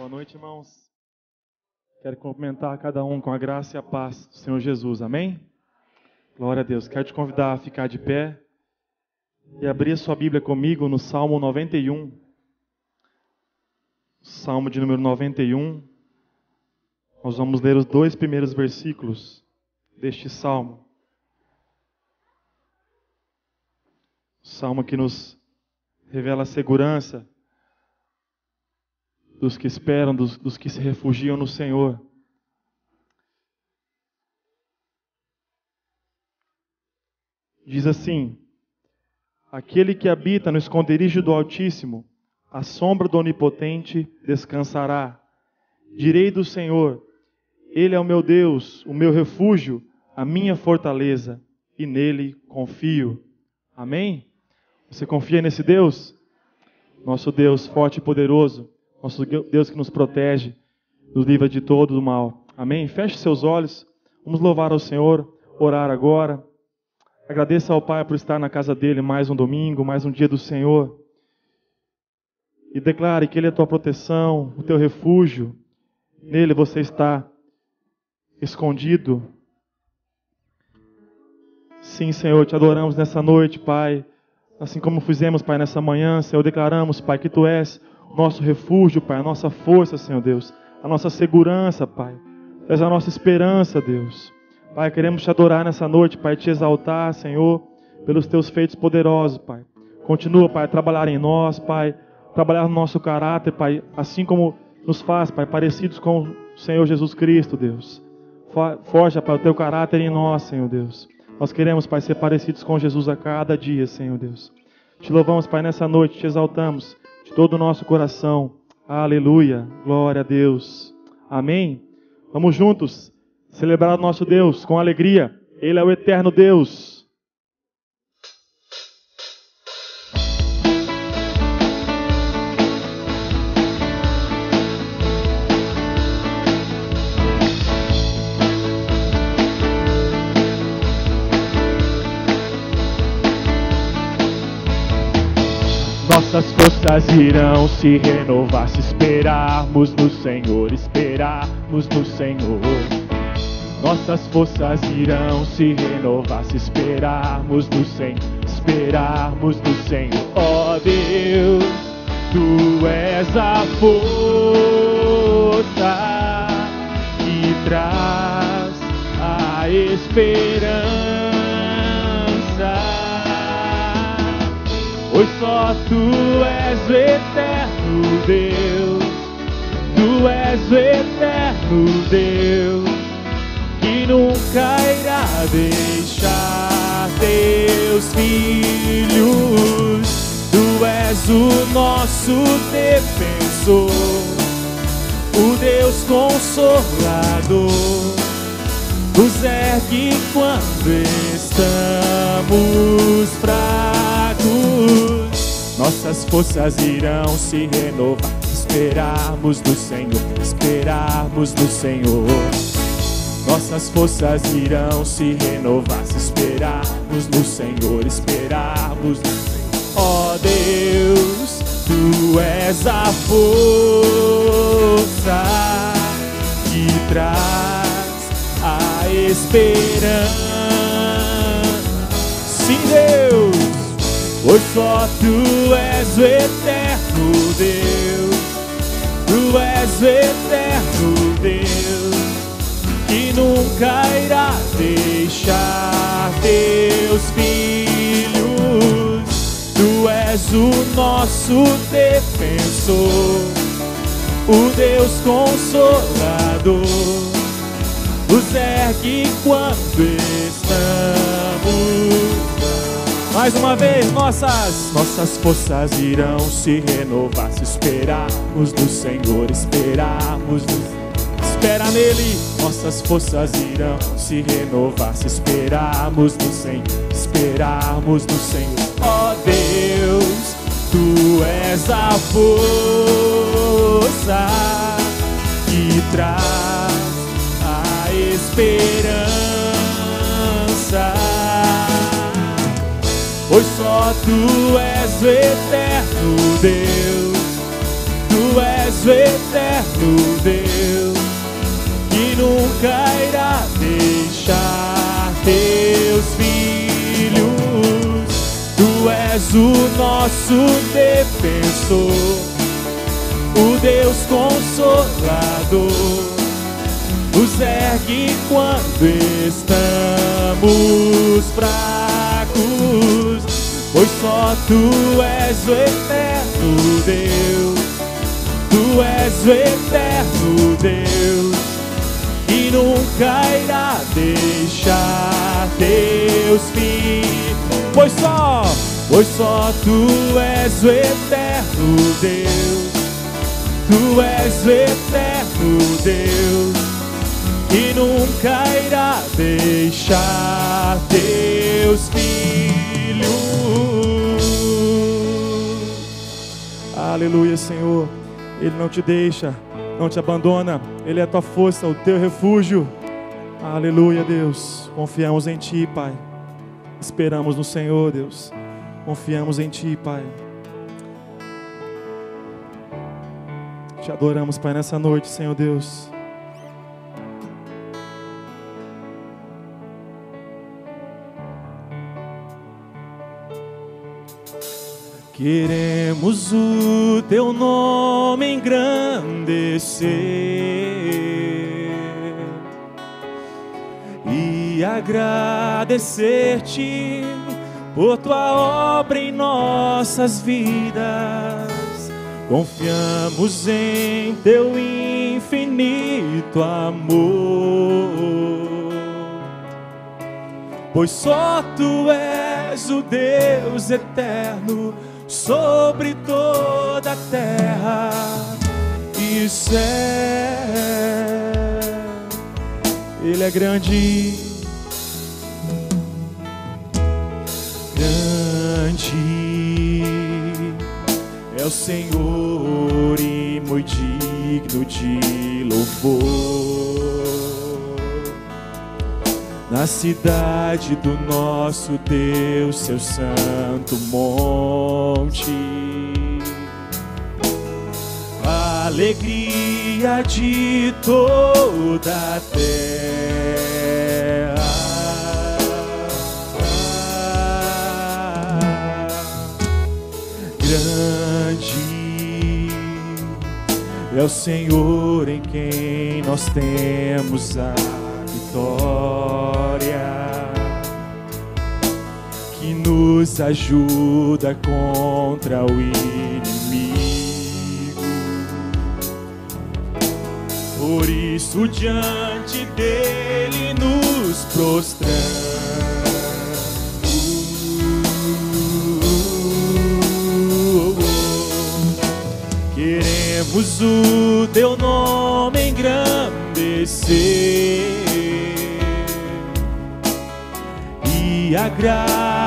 Boa noite, irmãos. Quero cumprimentar cada um com a graça e a paz do Senhor Jesus. Amém? Glória a Deus. Quero te convidar a ficar de pé e abrir sua Bíblia comigo no Salmo 91. Salmo de número 91. Nós vamos ler os dois primeiros versículos deste salmo. Salmo que nos revela a segurança dos que esperam, dos, dos que se refugiam no Senhor. Diz assim: Aquele que habita no esconderijo do Altíssimo, a sombra do Onipotente descansará. Direi do Senhor: Ele é o meu Deus, o meu refúgio, a minha fortaleza, e nele confio. Amém? Você confia nesse Deus? Nosso Deus forte e poderoso nosso Deus que nos protege, nos livra de todo o mal. Amém? Feche seus olhos. Vamos louvar ao Senhor, orar agora. Agradeça ao Pai por estar na casa dele mais um domingo, mais um dia do Senhor. E declare que Ele é a tua proteção, o teu refúgio. Nele você está escondido. Sim, Senhor, te adoramos nessa noite, Pai. Assim como fizemos, Pai, nessa manhã, Senhor, declaramos, Pai, que Tu és nosso refúgio, Pai, a nossa força, Senhor Deus, a nossa segurança, Pai. Tu és a nossa esperança, Deus. Pai, queremos te adorar nessa noite, Pai, te exaltar, Senhor, pelos teus feitos poderosos, Pai. Continua, Pai, a trabalhar em nós, Pai, trabalhar no nosso caráter, Pai, assim como nos faz, Pai, parecidos com o Senhor Jesus Cristo, Deus. Forja, Pai, o teu caráter em nós, Senhor Deus. Nós queremos, Pai, ser parecidos com Jesus a cada dia, Senhor Deus. Te louvamos, Pai, nessa noite, te exaltamos de todo o nosso coração. Aleluia, glória a Deus. Amém. Vamos juntos celebrar nosso Deus com alegria. Ele é o eterno Deus. Forças irão se renovar se esperarmos no Senhor, esperarmos no Senhor. Nossas forças irão se renovar se esperarmos no Senhor, esperarmos no Senhor. Ó oh Deus, Tu és a força que traz a esperança. Só tu és o eterno Deus, tu és o eterno Deus, que nunca irá deixar teus filhos, tu és o nosso defensor, o Deus consolador. Nos ergue quando estamos fracos nossas forças irão se renovar. Esperarmos no Senhor, esperarmos no Senhor. Nossas forças irão se renovar. Se esperarmos no Senhor, esperarmos no Senhor. Ó oh Deus, Tu és a força que traz a esperança. Sim, Deus pois só tu és o eterno Deus, tu és o eterno Deus, que nunca irá deixar teus filhos, tu és o nosso defensor, o Deus consolador, nos ergue quando estamos mais uma vez, nossas nossas forças irão se renovar. Se esperarmos no Senhor, esperarmos no Espera nele, nossas forças irão se renovar. Se esperarmos no Senhor, esperarmos no Senhor. Ó oh Deus, tu és a força que traz a esperança pois só tu és o eterno Deus, tu és o eterno Deus que nunca irá deixar teus filhos. Tu és o nosso defensor, o Deus consolador. Nos ergue quando estamos fracos, pois só tu és o eterno Deus. Tu és o eterno Deus e nunca irá deixar teus filhos. Pois só, pois só tu és o eterno Deus. Tu és o eterno Deus e nunca irá deixar teus filhos. Aleluia, Senhor. Ele não te deixa, não te abandona. Ele é a tua força, o teu refúgio. Aleluia, Deus. Confiamos em Ti, Pai. Esperamos no Senhor, Deus. Confiamos em Ti, Pai. Te adoramos, Pai, nessa noite, Senhor Deus. Queremos o teu nome engrandecer e agradecer-te por tua obra em nossas vidas. Confiamos em teu infinito amor, pois só tu és o Deus eterno sobre toda a terra e céu. Ele é grande, grande é o Senhor e muito digno de louvor. Na cidade do nosso Deus, seu santo monte, alegria de toda a terra. Grande é o Senhor em quem nós temos a vitória nos ajuda contra o inimigo. Por isso, diante dele nos prostramos. Queremos o teu nome engrandecer e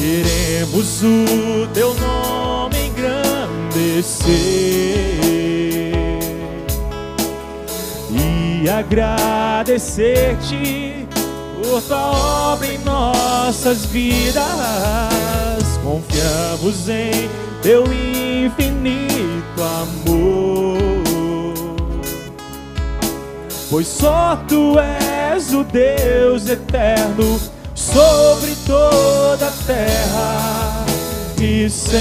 Queremos o teu nome engrandecer e agradecer-te por tua obra em nossas vidas. Confiamos em teu infinito amor, pois só tu és o Deus eterno sobre toda a terra e céu,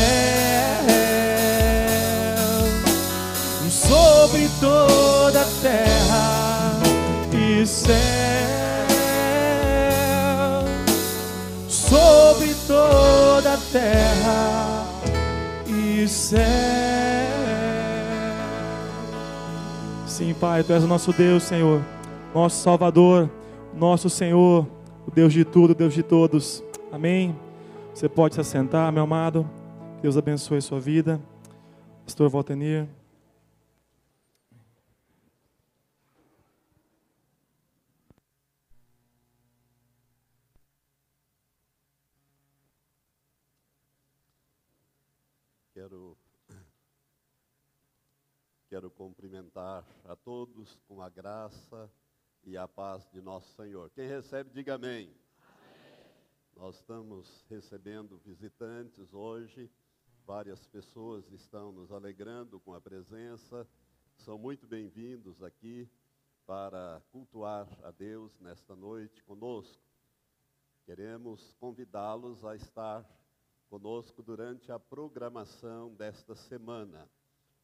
sobre toda a terra e céu, sobre toda a terra e céu. Sim, Pai, Tu és o nosso Deus, Senhor, nosso Salvador, nosso Senhor, Deus de tudo, Deus de todos. Amém. Você pode se assentar, meu amado. Deus abençoe a sua vida. Pastor Valtenir. Quero, quero cumprimentar a todos com a graça e a paz de nosso Senhor. Quem recebe, diga amém. amém. Nós estamos recebendo visitantes hoje, várias pessoas estão nos alegrando com a presença, são muito bem-vindos aqui para cultuar a Deus nesta noite conosco. Queremos convidá-los a estar conosco durante a programação desta semana.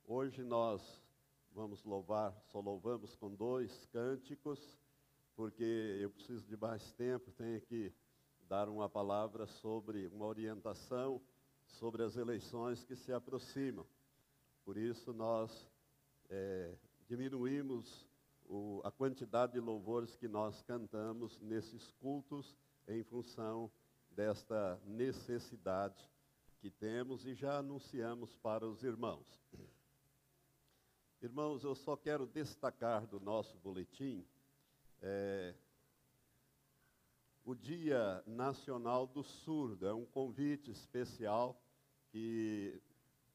Hoje nós vamos louvar, só louvamos com dois cânticos, porque eu preciso de mais tempo, tenho que dar uma palavra sobre, uma orientação sobre as eleições que se aproximam. Por isso nós é, diminuímos o, a quantidade de louvores que nós cantamos nesses cultos em função desta necessidade que temos e já anunciamos para os irmãos. Irmãos, eu só quero destacar do nosso boletim é, o Dia Nacional do Surdo. É um convite especial que,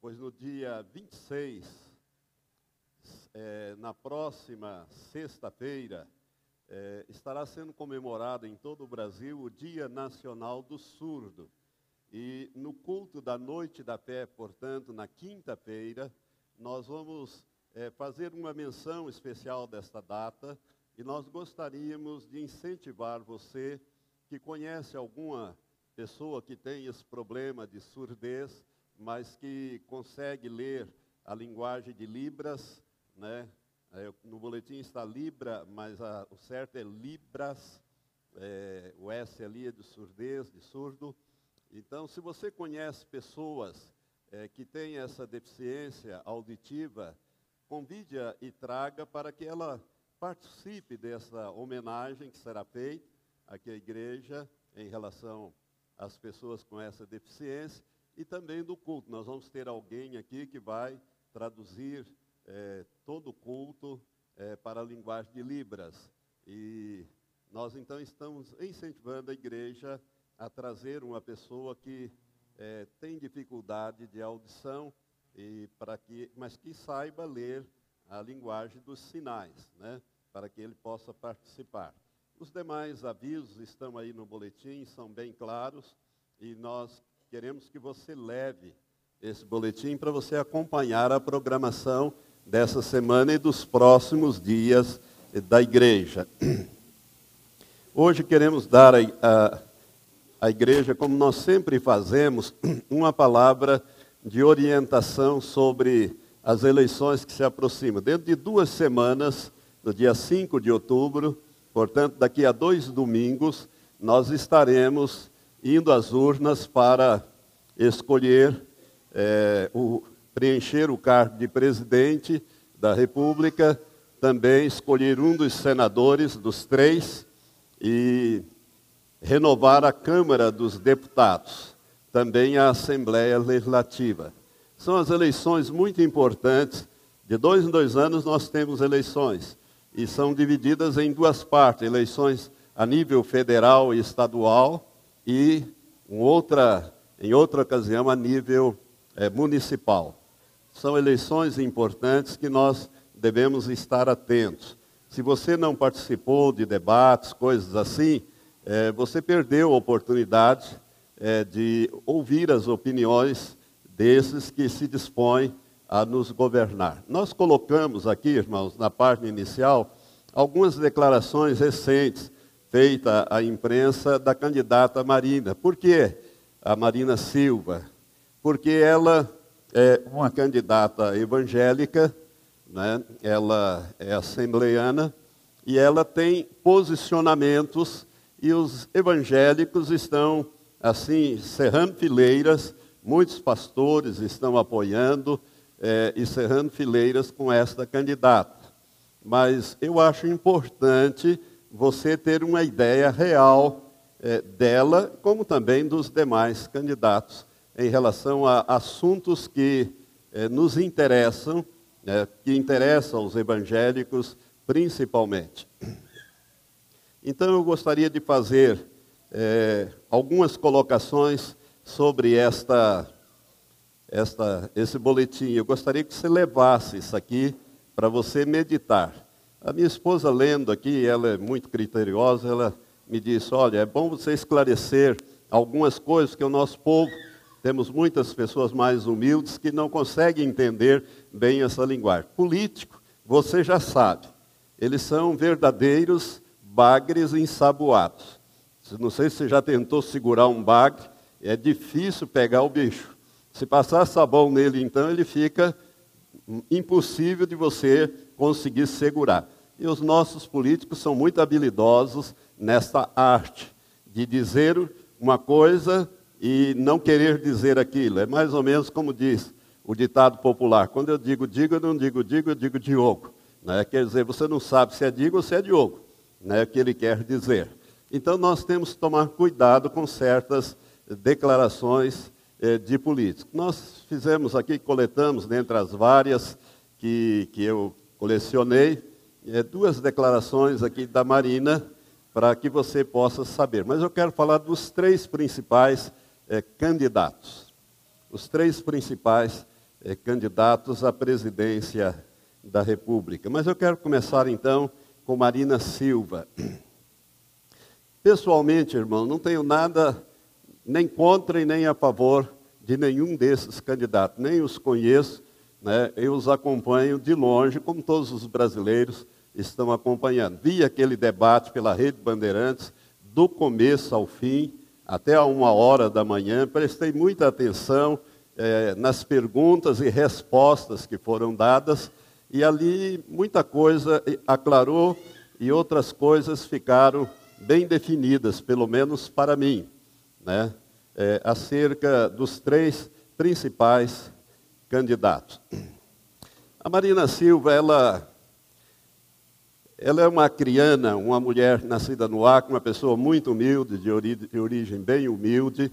pois no dia 26, é, na próxima sexta-feira, é, estará sendo comemorado em todo o Brasil o Dia Nacional do Surdo. E no culto da Noite da Fé, portanto, na quinta-feira, nós vamos é, fazer uma menção especial desta data e nós gostaríamos de incentivar você que conhece alguma pessoa que tem esse problema de surdez, mas que consegue ler a linguagem de Libras, né? É, no boletim está Libra, mas a, o certo é Libras, é, o S ali é de surdez, de surdo. Então, se você conhece pessoas é, que têm essa deficiência auditiva, convide-a e traga para que ela participe dessa homenagem que será feita aqui à igreja em relação às pessoas com essa deficiência e também do culto. Nós vamos ter alguém aqui que vai traduzir é, todo o culto é, para a linguagem de Libras. E nós então estamos incentivando a igreja a trazer uma pessoa que é, tem dificuldade de audição, e para que, mas que saiba ler a linguagem dos sinais, né, para que ele possa participar. Os demais avisos estão aí no boletim, são bem claros, e nós queremos que você leve esse boletim para você acompanhar a programação dessa semana e dos próximos dias da igreja. Hoje queremos dar a, a, a igreja, como nós sempre fazemos, uma palavra de orientação sobre as eleições que se aproximam. Dentro de duas semanas, no dia 5 de outubro, portanto, daqui a dois domingos, nós estaremos indo às urnas para escolher é, o, preencher o cargo de presidente da República, também escolher um dos senadores, dos três, e renovar a Câmara dos Deputados, também a Assembleia Legislativa. São as eleições muito importantes. De dois em dois anos nós temos eleições e são divididas em duas partes: eleições a nível federal e estadual e outra, em outra ocasião a nível é, municipal. São eleições importantes que nós devemos estar atentos. Se você não participou de debates, coisas assim, é, você perdeu oportunidade é, de ouvir as opiniões desses que se dispõem a nos governar. Nós colocamos aqui, irmãos, na página inicial, algumas declarações recentes feitas à imprensa da candidata Marina. Por que a Marina Silva? Porque ela é uma candidata evangélica, né? ela é assembleiana, e ela tem posicionamentos, e os evangélicos estão, assim, cerrando fileiras, muitos pastores estão apoiando é, e cerrando fileiras com esta candidata. Mas eu acho importante você ter uma ideia real é, dela, como também dos demais candidatos em relação a assuntos que eh, nos interessam, né, que interessam os evangélicos principalmente. Então eu gostaria de fazer eh, algumas colocações sobre esta, esta, esse boletim. Eu gostaria que você levasse isso aqui para você meditar. A minha esposa lendo aqui, ela é muito criteriosa, ela me disse, olha, é bom você esclarecer algumas coisas que o nosso povo, temos muitas pessoas mais humildes que não conseguem entender bem essa linguagem. Político, você já sabe, eles são verdadeiros bagres ensaboados. Não sei se você já tentou segurar um bagre, é difícil pegar o bicho. Se passar sabão nele, então, ele fica impossível de você conseguir segurar. E os nossos políticos são muito habilidosos nessa arte de dizer uma coisa e não querer dizer aquilo. É mais ou menos como diz o ditado popular: quando eu digo digo, eu não digo digo, eu digo Diogo. Né? Quer dizer, você não sabe se é digo ou se é Diogo, né? o que ele quer dizer. Então nós temos que tomar cuidado com certas declarações eh, de políticos. Nós fizemos aqui, coletamos, dentre as várias que, que eu colecionei, eh, duas declarações aqui da Marina, para que você possa saber. Mas eu quero falar dos três principais eh, candidatos. Os três principais candidatos à presidência da República. Mas eu quero começar então com Marina Silva. Pessoalmente, irmão, não tenho nada nem contra e nem a favor de nenhum desses candidatos. Nem os conheço, né? eu os acompanho de longe, como todos os brasileiros estão acompanhando. Vi aquele debate pela Rede Bandeirantes, do começo ao fim, até a uma hora da manhã, prestei muita atenção eh, nas perguntas e respostas que foram dadas, e ali muita coisa aclarou e outras coisas ficaram bem definidas, pelo menos para mim, né? É, acerca dos três principais candidatos. A Marina Silva, ela, ela é uma criana, uma mulher nascida no Acre, uma pessoa muito humilde, de, de origem bem humilde,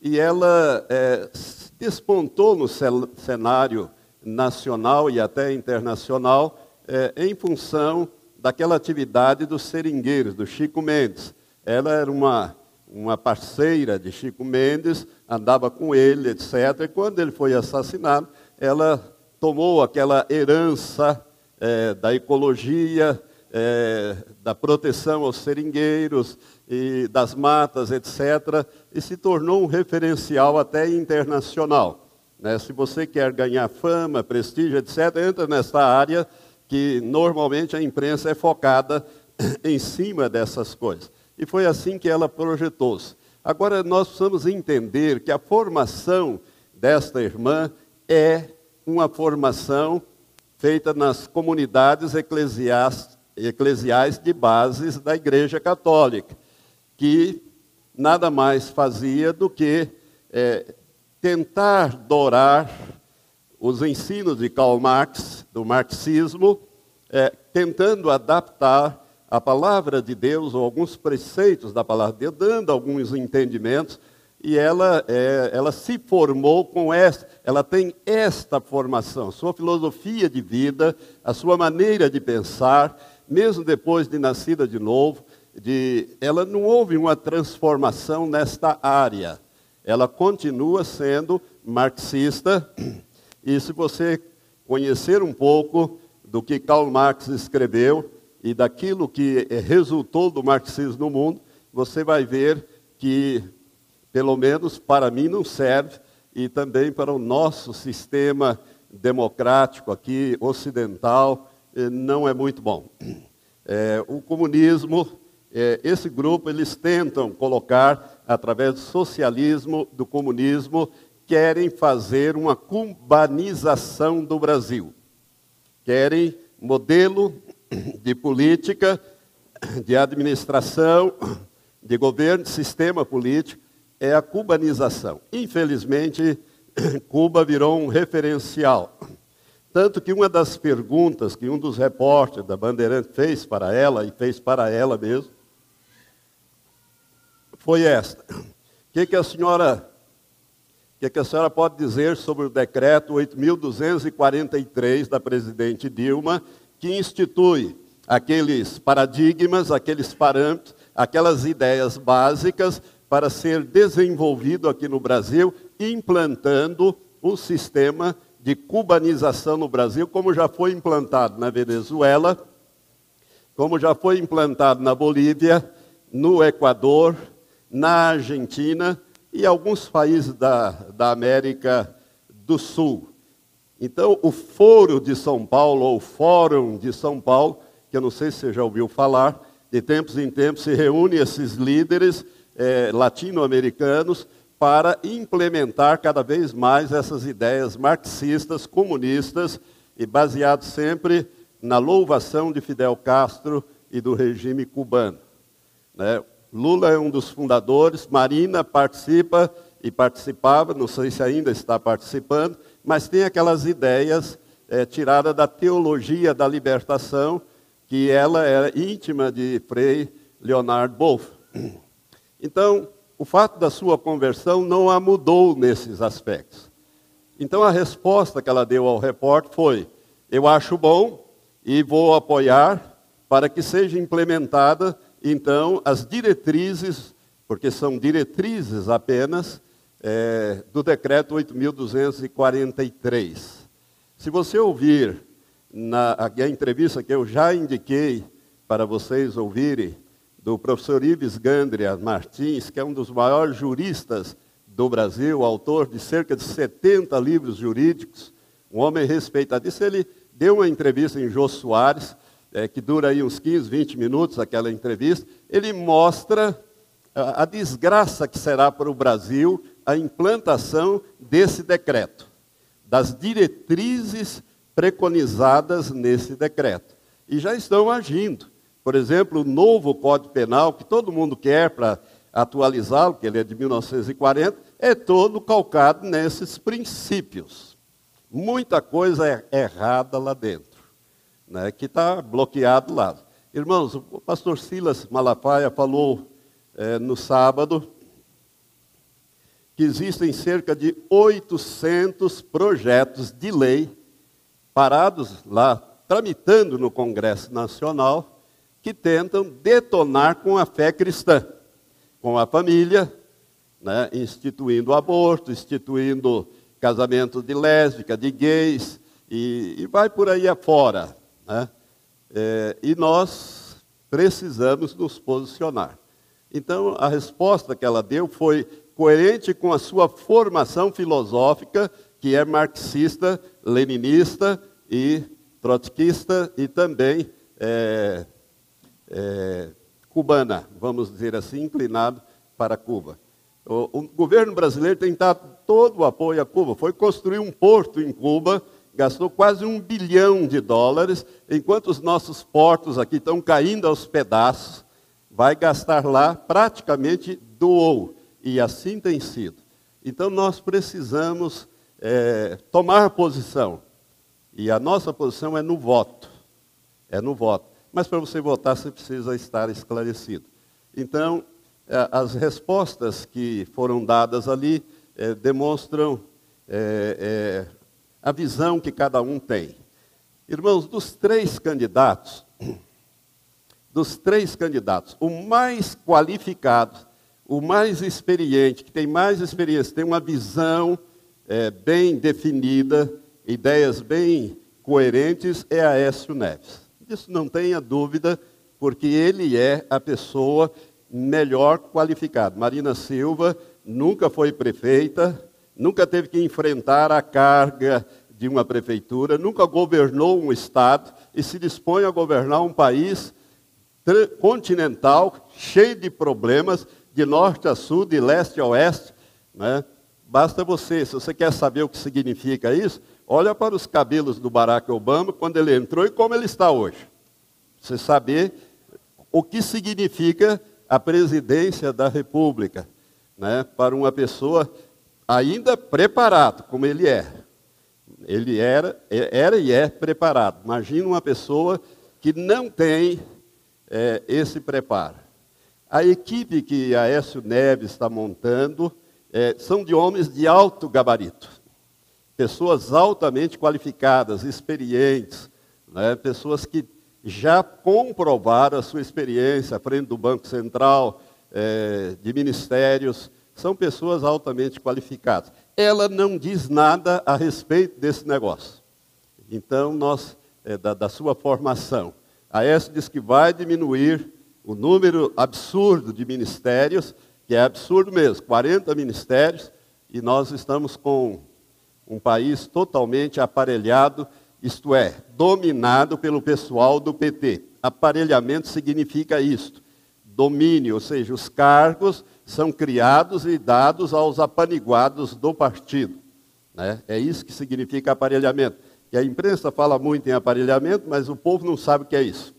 e ela é, despontou no cenário nacional e até internacional é, em função daquela atividade dos seringueiros, do Chico Mendes. Ela era uma, uma parceira de Chico Mendes, andava com ele, etc. E quando ele foi assassinado, ela tomou aquela herança é, da ecologia, é, da proteção aos seringueiros e das matas, etc., e se tornou um referencial até internacional. Né? Se você quer ganhar fama, prestígio, etc., entra nessa área que normalmente a imprensa é focada em cima dessas coisas. E foi assim que ela projetou-se. Agora, nós precisamos entender que a formação desta irmã é uma formação feita nas comunidades eclesiais, de bases da Igreja Católica, que nada mais fazia do que é, tentar dourar os ensinos de Karl Marx, do marxismo, é, tentando adaptar a palavra de Deus ou alguns preceitos da palavra de Deus, dando alguns entendimentos, e ela, é, ela se formou com esta, ela tem esta formação, sua filosofia de vida, a sua maneira de pensar, mesmo depois de nascida de novo, de, ela não houve uma transformação nesta área. Ela continua sendo marxista, e se você conhecer um pouco do que Karl Marx escreveu e daquilo que resultou do marxismo no mundo, você vai ver que, pelo menos para mim, não serve e também para o nosso sistema democrático aqui, ocidental, eh, não é muito bom. É, o comunismo, é, esse grupo, eles tentam colocar, através do socialismo, do comunismo, querem fazer uma cubanização do Brasil. Querem modelo de política, de administração, de governo, de sistema político, é a cubanização. Infelizmente, Cuba virou um referencial. Tanto que uma das perguntas que um dos repórteres da Bandeirante fez para ela, e fez para ela mesmo, foi esta. O que, que a senhora o que, que a senhora pode dizer sobre o decreto 8.243 da presidente Dilma, que institui aqueles paradigmas, aqueles parâmetros, aquelas ideias básicas para ser desenvolvido aqui no Brasil, implantando um sistema de cubanização no Brasil, como já foi implantado na Venezuela, como já foi implantado na Bolívia, no Equador, na Argentina e alguns países da, da América do Sul. Então, o Foro de São Paulo, ou Fórum de São Paulo, que eu não sei se você já ouviu falar, de tempos em tempos se reúne esses líderes eh, latino-americanos para implementar cada vez mais essas ideias marxistas, comunistas e baseado sempre na louvação de Fidel Castro e do regime cubano. Né? Lula é um dos fundadores, Marina participa e participava, não sei se ainda está participando, mas tem aquelas ideias é, tiradas da teologia da libertação, que ela era íntima de Frei Leonard Wolff. Então, o fato da sua conversão não a mudou nesses aspectos. Então a resposta que ela deu ao repórter foi: eu acho bom e vou apoiar para que seja implementada então as diretrizes, porque são diretrizes apenas, é, do decreto 8.243. Se você ouvir na, a entrevista que eu já indiquei para vocês ouvirem, do professor Ives Gandria Martins, que é um dos maiores juristas do Brasil, autor de cerca de 70 livros jurídicos, um homem respeitadíssimo. Ele deu uma entrevista em Jô Soares, é, que dura aí uns 15, 20 minutos, aquela entrevista. Ele mostra a, a desgraça que será para o Brasil a implantação desse decreto, das diretrizes preconizadas nesse decreto. E já estão agindo. Por exemplo, o novo Código Penal, que todo mundo quer para atualizá-lo, que ele é de 1940, é todo calcado nesses princípios. Muita coisa é errada lá dentro, né, que está bloqueado lá. Irmãos, o pastor Silas Malafaia falou é, no sábado que existem cerca de 800 projetos de lei parados lá, tramitando no Congresso Nacional, que tentam detonar com a fé cristã, com a família, né, instituindo aborto, instituindo casamento de lésbica, de gays, e, e vai por aí afora. Né? É, e nós precisamos nos posicionar. Então, a resposta que ela deu foi coerente com a sua formação filosófica, que é marxista, leninista e trotskista, e também é, é, cubana, vamos dizer assim, inclinado para Cuba. O, o, governo brasileiro tem dado todo o apoio a Cuba. Foi construir um porto em Cuba, gastou quase um bilhão de dólares, enquanto os nossos portos aqui estão caindo aos pedaços, vai gastar lá, praticamente doou. E assim tem sido. Então nós precisamos é, tomar posição. E a nossa posição é no voto. É no voto mas para você votar você precisa estar esclarecido. Então, é, as respostas que foram dadas ali é, demonstram é, é, a visão que cada um tem. Irmãos, dos três candidatos, dos três candidatos, o mais qualificado, o mais experiente, que tem mais experiência, tem uma visão é, bem definida, ideias bem coerentes, é Aécio Neves. Disso não tenha dúvida, porque ele é a pessoa melhor qualificada. Marina Silva nunca foi prefeita, nunca teve que enfrentar a carga de uma prefeitura, nunca governou um estado e se dispõe a governar um país continental, cheio de problemas, de norte a sul, de leste a oeste. Né? Basta você, se você quer saber o que significa isso, Olha para os cabelos do Barack Obama quando ele entrou e como ele está hoje. Você saber o que significa a presidência da República, né, para uma pessoa ainda preparado, como ele é. Ele era, era e é preparado. Imagina uma pessoa que não tem é, esse preparo. A equipe que a Aécio Neves está montando é, são de homens de alto gabarito pessoas altamente qualificadas, experientes, né? pessoas que já comprovaram a sua experiência à frente do Banco Central, é, de ministérios, são pessoas altamente qualificadas. Ela não diz nada a respeito desse negócio. Então, nós, é, da, da sua formação, a S diz que vai diminuir o número absurdo de ministérios, que é absurdo mesmo, 40 ministérios, e nós estamos com um país totalmente aparelhado, isto é, dominado pelo pessoal do PT. Aparelhamento significa isto: domínio, ou seja, os cargos são criados e dados aos apaniguados do partido. Né? É isso que significa aparelhamento. E a imprensa fala muito em aparelhamento, mas o povo não sabe o que é isso.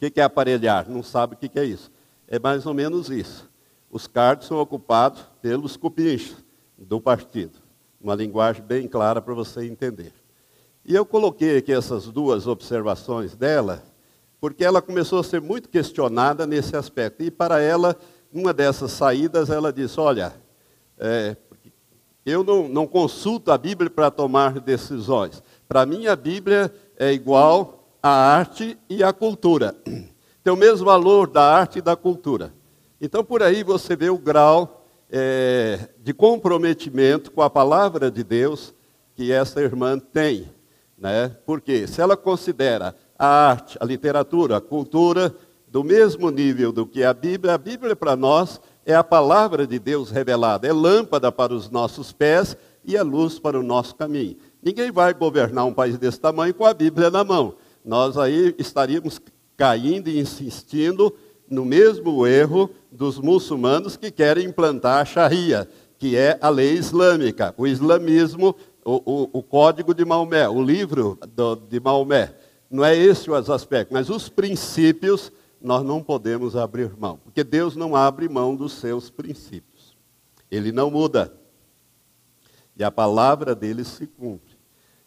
O que é aparelhar? Não sabe o que é isso. É mais ou menos isso. Os cargos são ocupados pelos cupinchos do partido. Uma linguagem bem clara para você entender. E eu coloquei aqui essas duas observações dela, porque ela começou a ser muito questionada nesse aspecto. E para ela, uma dessas saídas, ela disse: Olha, é, eu não, não consulto a Bíblia para tomar decisões. Para mim, a Bíblia é igual à arte e à cultura. Tem o mesmo valor da arte e da cultura. Então, por aí você vê o grau é, de comprometimento com a palavra de Deus que essa irmã tem. Né? Porque se ela considera a arte, a literatura, a cultura do mesmo nível do que a Bíblia, a Bíblia para nós é a palavra de Deus revelada, é lâmpada para os nossos pés e é luz para o nosso caminho. Ninguém vai governar um país desse tamanho com a Bíblia na mão. Nós aí estaríamos caindo e insistindo no mesmo erro dos muçulmanos que querem implantar a Sharia, que é a lei islâmica, o islamismo, o, o, o código de Maomé, o livro do, de Maomé. Não é esse os aspectos, mas os princípios nós não podemos abrir mão, porque Deus não abre mão dos seus princípios. Ele não muda. E a palavra dele se cumpre.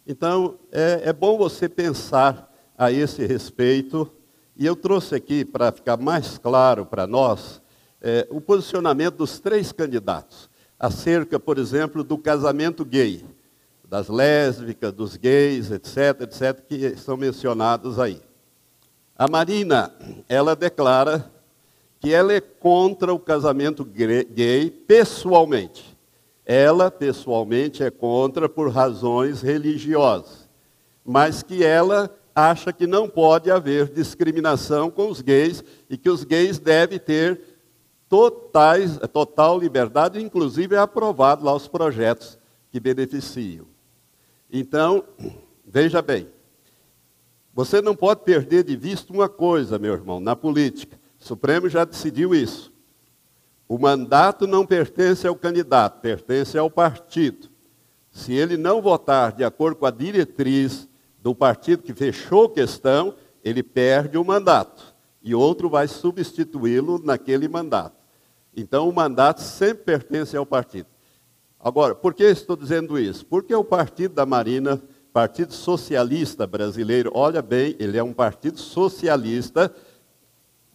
Então, é, é bom você pensar a esse respeito. E eu trouxe aqui, para ficar mais claro para nós, é, o posicionamento dos três candidatos acerca, por exemplo, do casamento gay das lésbicas, dos gays, etc., etc., que são mencionados aí. A Marina, ela declara que ela é contra o casamento gay pessoalmente. Ela, pessoalmente, é contra por razões religiosas. Mas que ela acha que não pode haver discriminação com os gays e que os gays devem ter totais, total liberdade, inclusive é aprovado lá os projetos que beneficiam. Então, veja bem, você não pode perder de vista uma coisa, meu irmão, na política. O Supremo já decidiu isso. O mandato não pertence ao candidato, pertence ao partido. Se ele não votar de acordo com a diretriz do partido que fechou questão, ele perde o mandato. E outro vai substituí-lo naquele mandato. Então, o mandato sempre pertence ao partido. Agora, por que estou dizendo isso? Porque o partido da Marina, Partido Socialista Brasileiro, olha bem, ele é um partido socialista,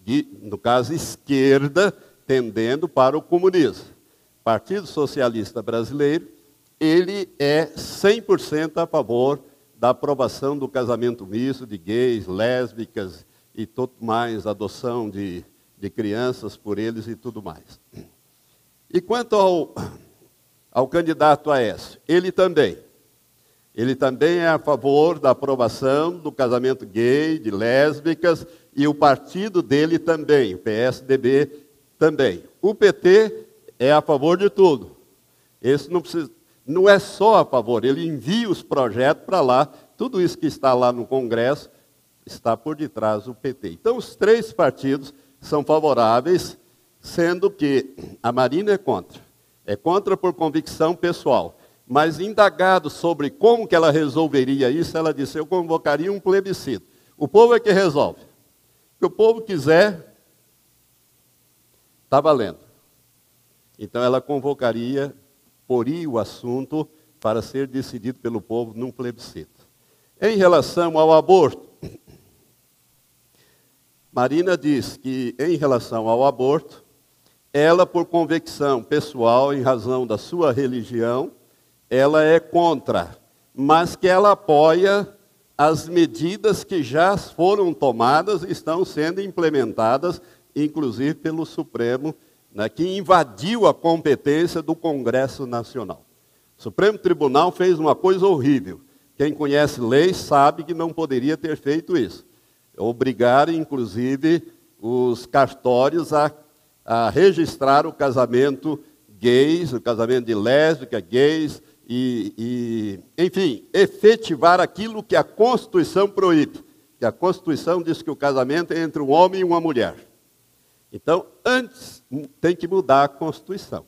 de, no caso esquerda, tendendo para o comunismo. Partido Socialista Brasileiro, ele é 100% a favor da aprovação do casamento misto de gays, lésbicas e tudo mais, adoção de, de crianças por eles e tudo mais. E quanto ao ao candidato Aécio. Ele também. Ele também é a favor da aprovação do casamento gay, de lésbicas, e o partido dele também, o PSDB também. O PT é a favor de tudo. Esse não precisa, não é só a favor, ele envia os projetos para lá, tudo isso que está lá no Congresso está por detrás do PT. Então, os três partidos são favoráveis, sendo que a Marina é contra. É contra por convicção pessoal. Mas indagado sobre como que ela resolveria isso, ela disse: eu convocaria um plebiscito. O povo é que resolve. O que o povo quiser, está valendo. Então ela convocaria, poria o assunto para ser decidido pelo povo num plebiscito. Em relação ao aborto, Marina diz que, em relação ao aborto, ela, por convicção pessoal, em razão da sua religião, ela é contra, mas que ela apoia as medidas que já foram tomadas e estão sendo implementadas, inclusive pelo Supremo, né, que invadiu a competência do Congresso Nacional. O Supremo Tribunal fez uma coisa horrível. Quem conhece leis sabe que não poderia ter feito isso. Obrigar, inclusive, os cartórios a, a registrar o casamento gays, o casamento de lésbica, gays, e, e, enfim, efetivar aquilo que a Constituição proíbe. Que a Constituição diz que o casamento é entre um homem e uma mulher. Então, antes tem que mudar a Constituição.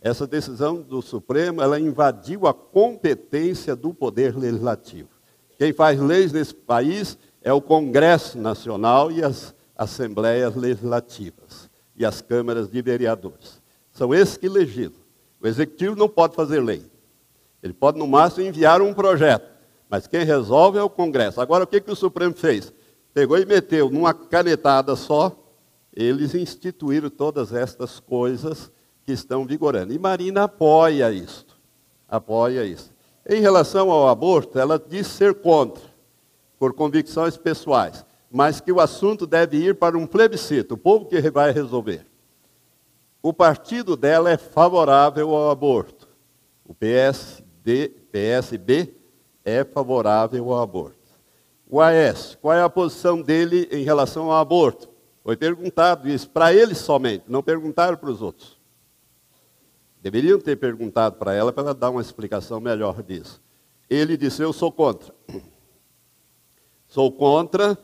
Essa decisão do Supremo, ela invadiu a competência do Poder Legislativo. Quem faz leis nesse país é o Congresso Nacional e as Assembleias Legislativas e as câmaras de vereadores. São esses que legislam. O Executivo não pode fazer lei. Ele pode, no máximo, enviar um projeto. Mas quem resolve é o Congresso. Agora, o que, que o Supremo fez? Pegou e meteu numa canetada só, eles instituíram todas estas coisas que estão vigorando. E Marina apoia isso. Apoia isso. Em relação ao aborto, ela diz ser contra, por convicções pessoais, mas que o assunto deve ir para um plebiscito, o povo que vai resolver. O partido dela é favorável ao aborto. O PSD, PSB é favorável ao aborto. O AS, qual é a posição dele em relação ao aborto? Foi perguntado isso para ele somente, não perguntaram para os outros. Deveriam ter perguntado para ela para ela dar uma explicação melhor disso. Ele disse: Eu sou contra. Sou contra,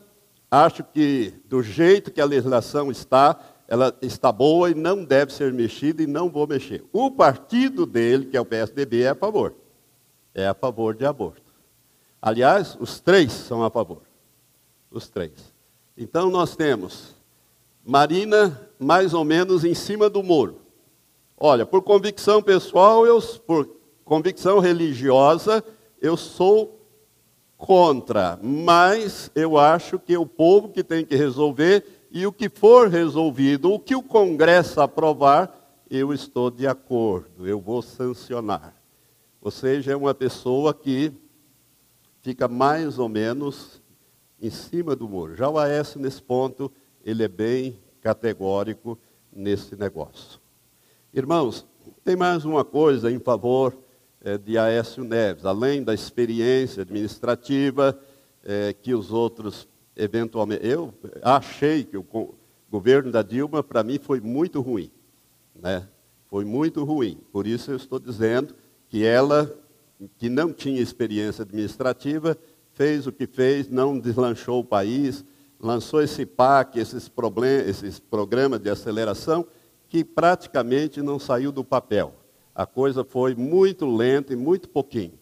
acho que do jeito que a legislação está, ela está boa e não deve ser mexida e não vou mexer. O partido dele, que é o PSDB, é a favor. É a favor de aborto. Aliás, os três são a favor. Os três. Então nós temos Marina mais ou menos em cima do muro. Olha, por convicção pessoal, eu, por convicção religiosa, eu sou contra, mas eu acho que o povo que tem que resolver e o que for resolvido, o que o Congresso aprovar, eu estou de acordo, eu vou sancionar. Ou seja, é uma pessoa que fica mais ou menos em cima do muro. Já o Aécio, nesse ponto, ele é bem categórico nesse negócio. Irmãos, tem mais uma coisa em favor é, de Aécio Neves, além da experiência administrativa é, que os outros eventualmente. Eu achei que o governo da Dilma, para mim, foi muito ruim. Né? Foi muito ruim. Por isso eu estou dizendo que ela, que não tinha experiência administrativa, fez o que fez, não deslanchou o país, lançou esse PAC, esses, problemas, esses programas de aceleração que praticamente não saiu do papel. A coisa foi muito lenta e muito pouquinho.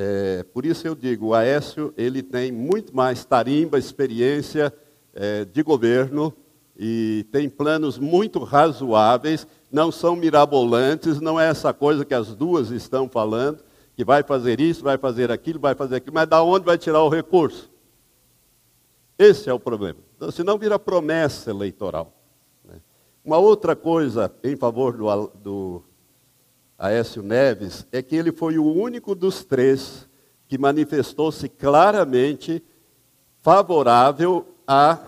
É, por isso eu digo, o Aécio ele tem muito mais tarimba, experiência é, de governo e tem planos muito razoáveis, não são mirabolantes, não é essa coisa que as duas estão falando, que vai fazer isso, vai fazer aquilo, vai fazer aquilo, mas da onde vai tirar o recurso? Esse é o problema. Então, senão vira promessa eleitoral. Uma outra coisa em favor do, do Aécio Neves é que ele foi o único dos três que manifestou-se claramente favorável à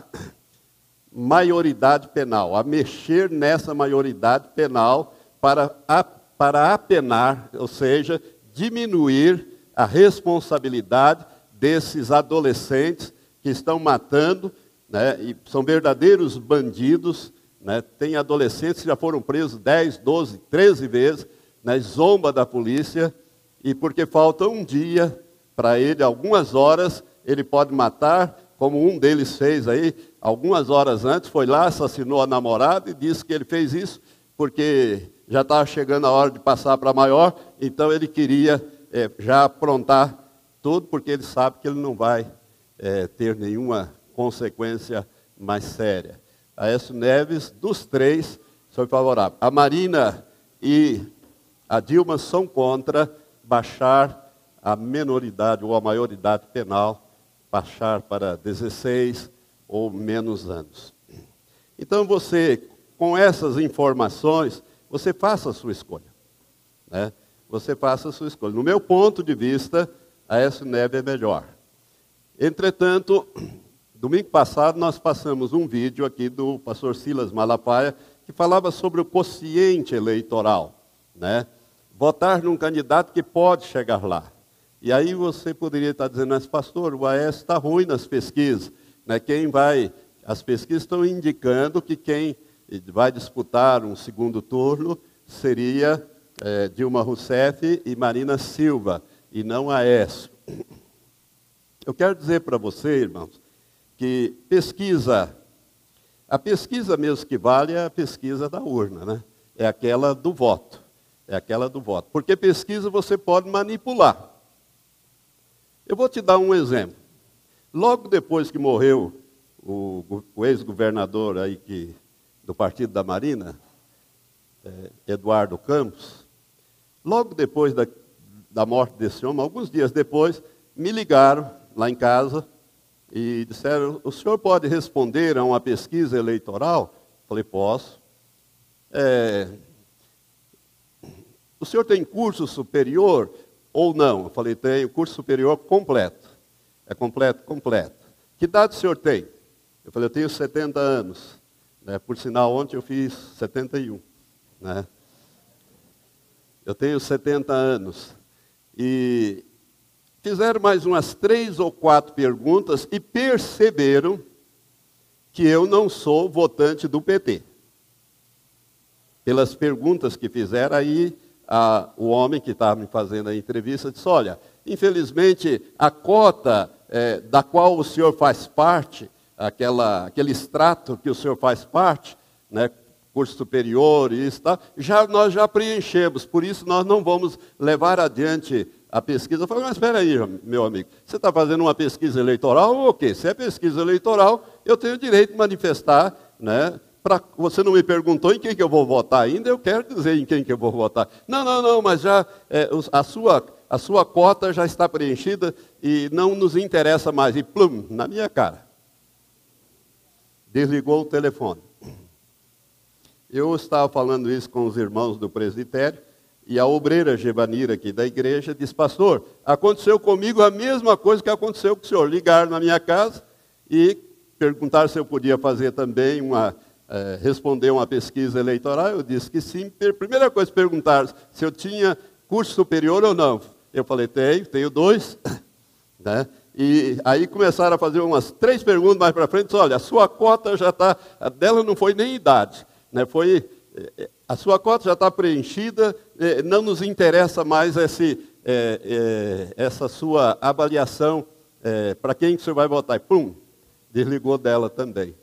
maioridade penal, a mexer nessa maioridade penal para, a, para apenar, ou seja, diminuir a responsabilidade desses adolescentes que estão matando, né, e são verdadeiros bandidos né? Tem adolescentes que já foram presos 10, 12, 13 vezes, né? zomba da polícia, e porque falta um dia para ele, algumas horas, ele pode matar, como um deles fez aí, algumas horas antes, foi lá, assassinou a namorada e disse que ele fez isso porque já estava chegando a hora de passar para maior, então ele queria é, já aprontar tudo, porque ele sabe que ele não vai é, ter nenhuma consequência mais séria. Aécio Neves, dos três, são favoráveis. A Marina e a Dilma são contra baixar a menoridade ou a maioridade penal, baixar para 16 ou menos anos. Então você, com essas informações, você faça a sua escolha. Né? Você faça a sua escolha. No meu ponto de vista, a S. Neves é melhor. Entretanto, Domingo passado nós passamos um vídeo aqui do pastor Silas Malapaia, que falava sobre o quociente eleitoral, né? Votar num candidato que pode chegar lá. E aí você poderia estar dizendo, mas pastor, o AES está ruim nas pesquisas. Né? Quem vai, as pesquisas estão indicando que quem vai disputar um segundo turno seria é, Dilma Rousseff e Marina Silva, e não AES. Eu quero dizer para você, irmãos, que pesquisa, a pesquisa mesmo que vale é a pesquisa da urna, né? É aquela do voto. É aquela do voto. Porque pesquisa você pode manipular. Eu vou te dar um exemplo. Logo depois que morreu o, o ex-governador aí que, do Partido da Marina, é, Eduardo Campos, logo depois da, da morte desse homem, alguns dias depois, me ligaram lá em casa e disseram: o senhor pode responder a uma pesquisa eleitoral? Falei: posso. É, o senhor tem curso superior ou não? Eu falei: tenho curso superior completo. É completo? Completo. Que idade o senhor tem? Eu falei: eu tenho 70 anos. Né? Por sinal, ontem eu fiz 71. Né? Eu tenho 70 anos. E fizeram mais umas três ou quatro perguntas e perceberam que eu não sou votante do PT. Pelas perguntas que fizeram, aí o homem que estava me fazendo a entrevista disse: Olha, infelizmente a cota é, da qual o senhor faz parte, aquela, aquele extrato que o senhor faz parte, né, curso superior e isso, tá, já, nós já preenchemos, por isso nós não vamos levar adiante a pesquisa. Eu falei, mas espera aí, meu amigo, você está fazendo uma pesquisa eleitoral ou o quê? Se é pesquisa eleitoral, eu tenho o direito de manifestar, né? Pra, você não me perguntou em quem que eu vou votar ainda, eu quero dizer em quem que eu vou votar. Não, não, não, mas já é, a, sua, a sua cota já está preenchida e não nos interessa mais. E plum, na minha cara. Desligou o telefone. Eu estava falando isso com os irmãos do presbitério, e a obreira Gebanira aqui da igreja disse, pastor, aconteceu comigo a mesma coisa que aconteceu com o senhor. Ligaram na minha casa e perguntaram se eu podia fazer também uma, é, responder uma pesquisa eleitoral. Eu disse que sim. Primeira coisa, perguntaram se eu tinha curso superior ou não. Eu falei, tenho, tenho dois. Né? E aí começaram a fazer umas três perguntas mais para frente. Olha, a sua cota já está. A dela não foi nem idade. Né? Foi a sua cota já está preenchida, não nos interessa mais esse, é, é, essa sua avaliação é, para quem que você vai votar. E pum, desligou dela também.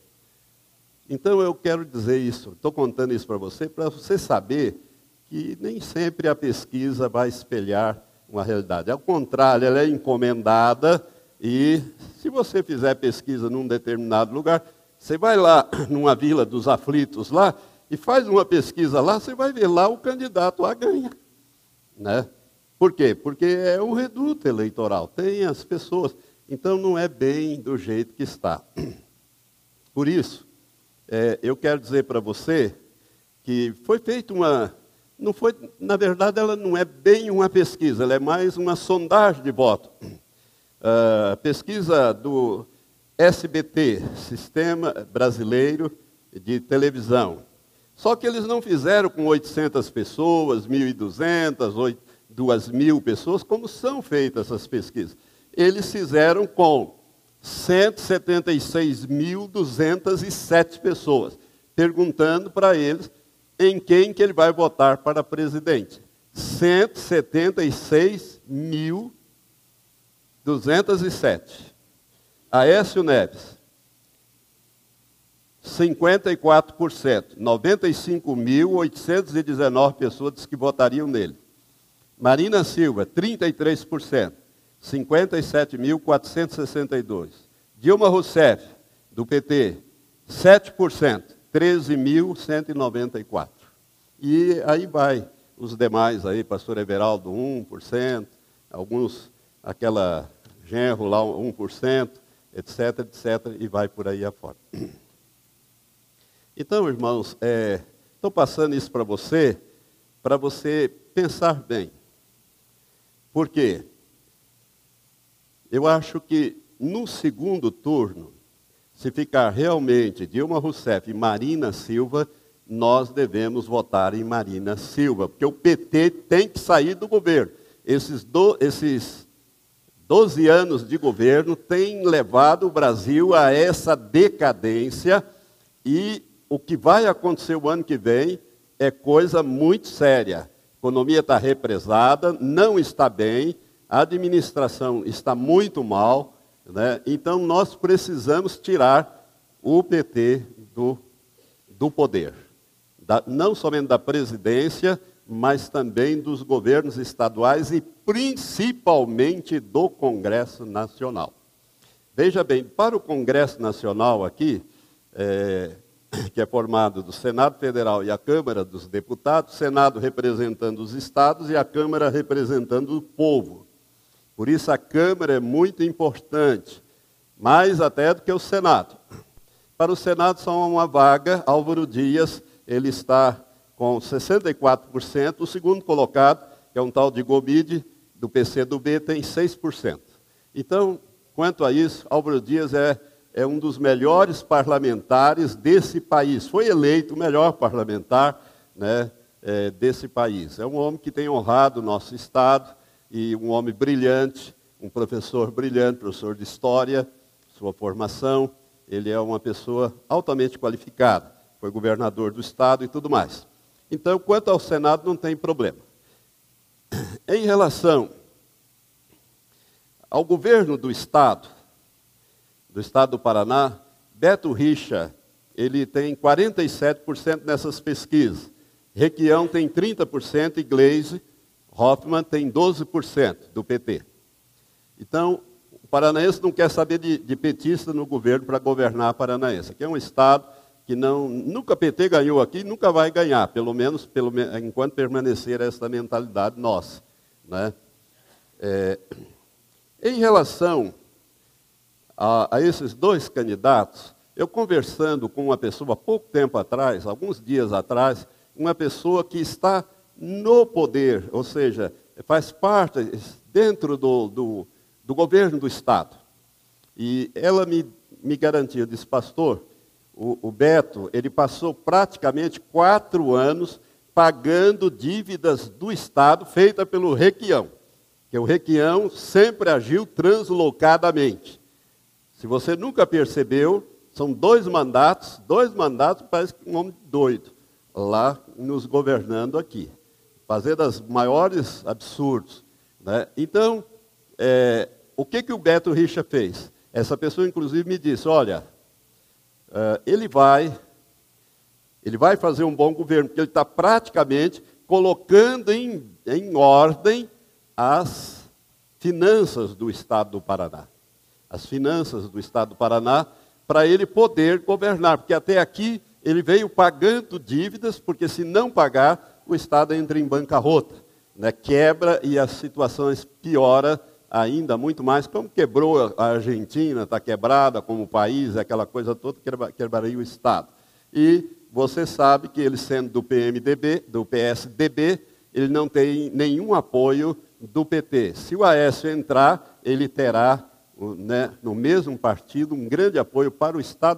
Então eu quero dizer isso, estou contando isso para você, para você saber que nem sempre a pesquisa vai espelhar uma realidade. Ao contrário, ela é encomendada e se você fizer pesquisa num determinado lugar, você vai lá numa vila dos aflitos lá, e faz uma pesquisa lá, você vai ver lá o candidato a ganha. Né? Por quê? Porque é um reduto eleitoral, tem as pessoas. Então não é bem do jeito que está. Por isso, é, eu quero dizer para você que foi feita uma. Não foi, na verdade, ela não é bem uma pesquisa, ela é mais uma sondagem de voto. Uh, pesquisa do SBT, Sistema Brasileiro de Televisão. Só que eles não fizeram com 800 pessoas, 1.200, 2.000 pessoas, como são feitas essas pesquisas. Eles fizeram com 176.207 pessoas, perguntando para eles em quem que ele vai votar para presidente. 176.207. Aécio Neves, 54%. 95.819 pessoas que votariam nele. Marina Silva, 33%. 57.462. Dilma Rousseff, do PT, 7%. 13.194. E aí vai os demais aí, pastor Everaldo, 1%, alguns, aquela genro lá, 1%, etc, etc, e vai por aí afora. Então, irmãos, estou é, passando isso para você, para você pensar bem. Por quê? Eu acho que no segundo turno, se ficar realmente Dilma Rousseff e Marina Silva, nós devemos votar em Marina Silva, porque o PT tem que sair do governo. Esses, do, esses 12 anos de governo têm levado o Brasil a essa decadência e o que vai acontecer o ano que vem é coisa muito séria. A economia está represada, não está bem, a administração está muito mal, né? então nós precisamos tirar o PT do, do poder da, não somente da presidência, mas também dos governos estaduais e principalmente do Congresso Nacional. Veja bem, para o Congresso Nacional aqui, é, que é formado do Senado Federal e a Câmara dos Deputados, Senado representando os estados e a Câmara representando o povo. Por isso a Câmara é muito importante, mais até do que o Senado. Para o Senado só uma vaga, Álvaro Dias ele está com 64%. O segundo colocado, que é um tal de Gomide, do PCdoB, tem 6%. Então, quanto a isso, Álvaro Dias é, é um dos melhores parlamentares desse país. Foi eleito o melhor parlamentar né, é, desse país. É um homem que tem honrado o nosso Estado e um homem brilhante, um professor brilhante, professor de História, sua formação. Ele é uma pessoa altamente qualificada foi governador do estado e tudo mais. Então, quanto ao Senado, não tem problema. Em relação ao governo do estado, do estado do Paraná, Beto Richa, ele tem 47% nessas pesquisas. Requião tem 30% e Gleise Hoffmann tem 12% do PT. Então, o paranaense não quer saber de, de petista no governo para governar Paranaense. Aqui é um estado que não, nunca PT ganhou aqui, nunca vai ganhar, pelo menos pelo, enquanto permanecer essa mentalidade nossa. Né? É, em relação a, a, esses dois candidatos, eu conversando com uma pessoa há pouco tempo atrás, alguns dias atrás, uma pessoa que está no poder, ou seja, faz parte dentro do, do, do governo do Estado. E ela me, me garantiu, disse, pastor, o, o Beto, ele passou praticamente quatro anos pagando dívidas do Estado feita pelo Requião. Que o Requião sempre agiu translocadamente. Se você nunca percebeu, são dois mandatos, dois mandatos, parece um homem doido, lá nos governando aqui. Fazendo os maiores absurdos. Né? Então, é, o que, que o Beto Richa fez? Essa pessoa, inclusive, me disse: olha, uh, ele vai, ele vai fazer um bom governo, porque ele está praticamente colocando em, em ordem as finanças do Estado do Paraná. As finanças do Estado do Paraná, para ele poder governar, porque até aqui ele veio pagando dívidas, porque se não pagar, o Estado entra em bancarrota, né? quebra e as situações pioram ainda muito mais, como quebrou a Argentina, está quebrada como país, aquela coisa toda, quebraria o Estado. E você sabe que ele sendo do PMDB, do PSDB, ele não tem nenhum apoio do PT. Se o Aécio entrar, ele terá, né, no mesmo partido, um grande apoio para o Estado